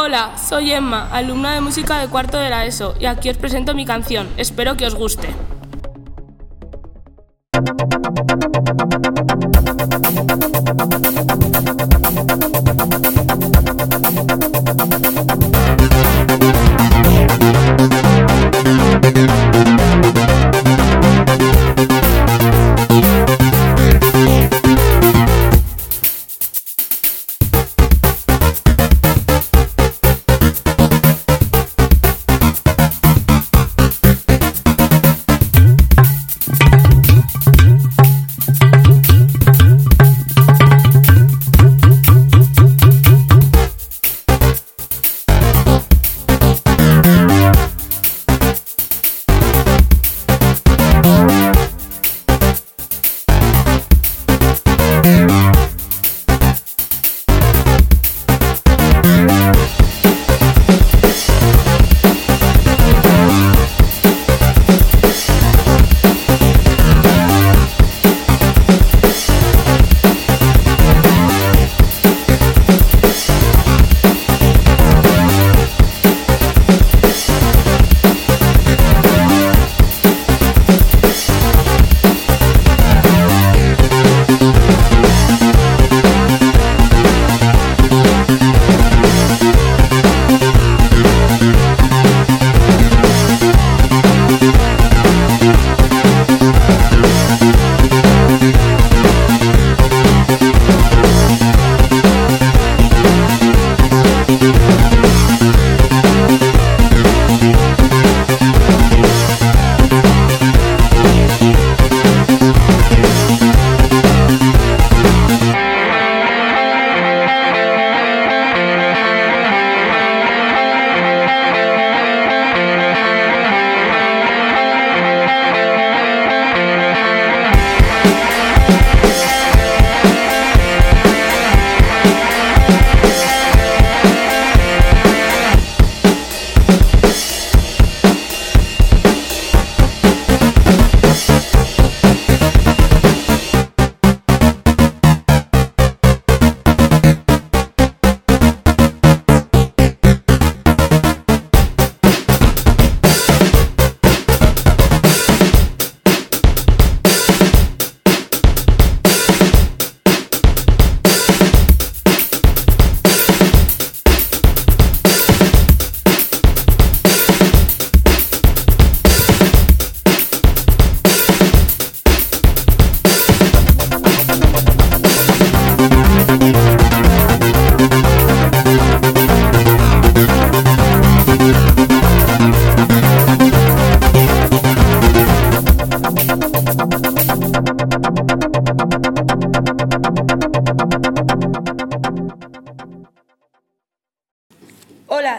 Hola, soy Emma, alumna de música de cuarto de la ESO, y aquí os presento mi canción. Espero que os guste. Hola,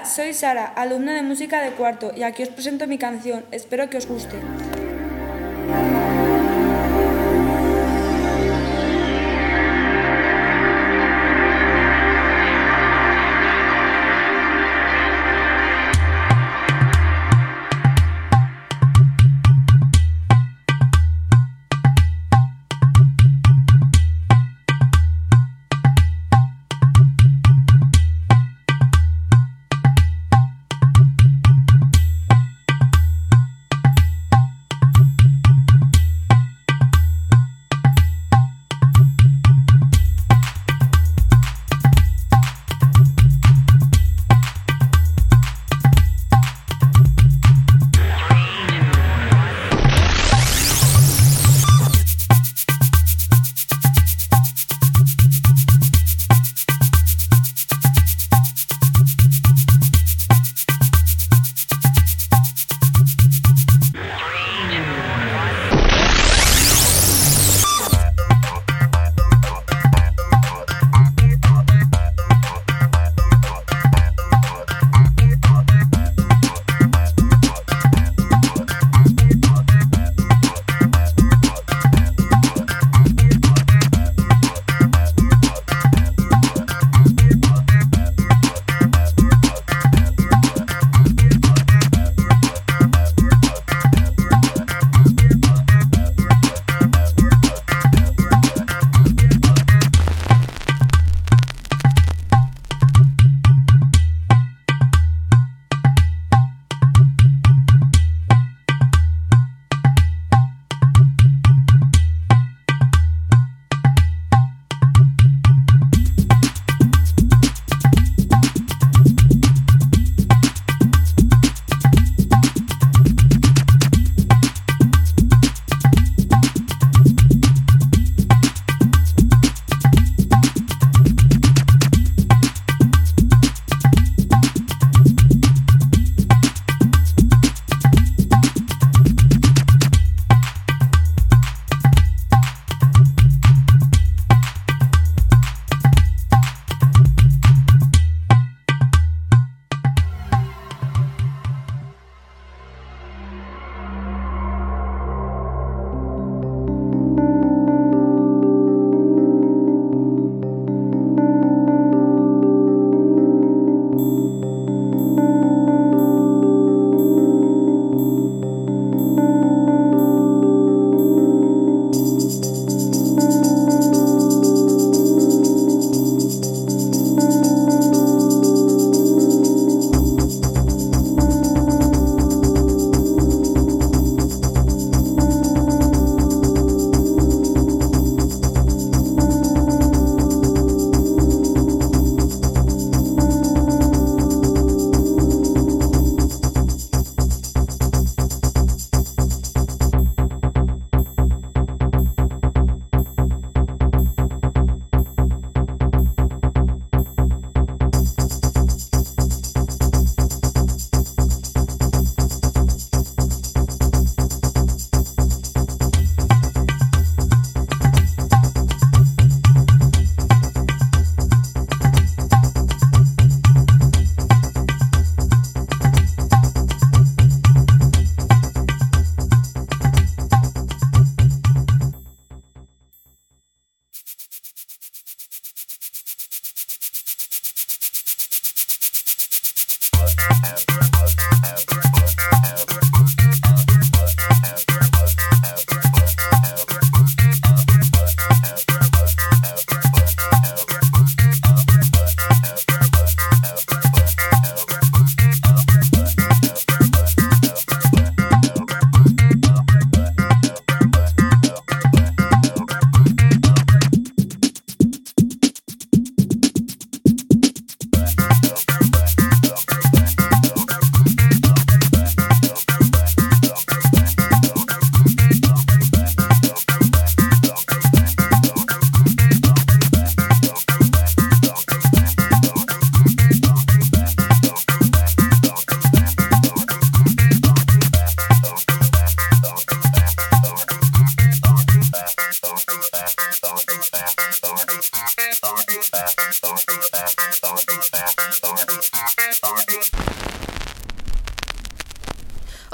soy Sara, alumna de música de cuarto, y aquí os presento mi canción. Espero que os guste.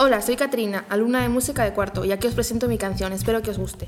Hola, soy Katrina, alumna de música de cuarto, y aquí os presento mi canción, espero que os guste.